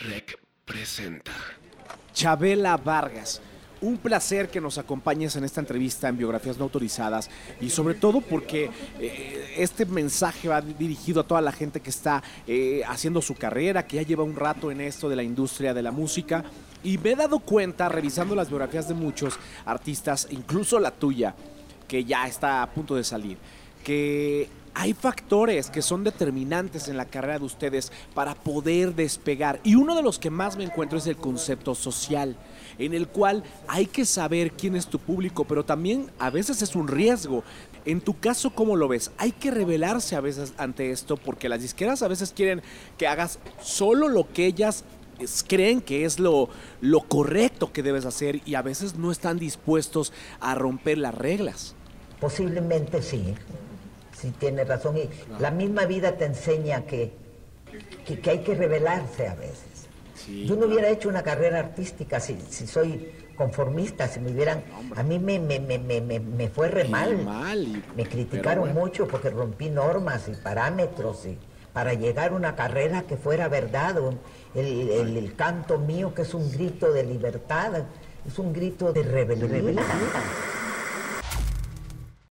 Rec presenta. Chabela Vargas. Un placer que nos acompañes en esta entrevista en Biografías No Autorizadas y sobre todo porque eh, este mensaje va dirigido a toda la gente que está eh, haciendo su carrera, que ya lleva un rato en esto de la industria de la música y me he dado cuenta revisando las biografías de muchos artistas, incluso la tuya, que ya está a punto de salir, que hay factores que son determinantes en la carrera de ustedes para poder despegar. Y uno de los que más me encuentro es el concepto social, en el cual hay que saber quién es tu público, pero también a veces es un riesgo. En tu caso, ¿cómo lo ves? Hay que rebelarse a veces ante esto porque las disqueras a veces quieren que hagas solo lo que ellas creen que es lo, lo correcto que debes hacer y a veces no están dispuestos a romper las reglas. Posiblemente sí, sí tiene razón. Y la misma vida te enseña que, que, hay que rebelarse a veces. Yo no hubiera hecho una carrera artística si, si soy conformista, si me hubieran... a mí me, me, me, me, fue re mal. me criticaron mucho porque rompí normas y parámetros y para llegar a una carrera que fuera verdad. El, el, canto mío que es un grito de libertad, es un grito de rebelión.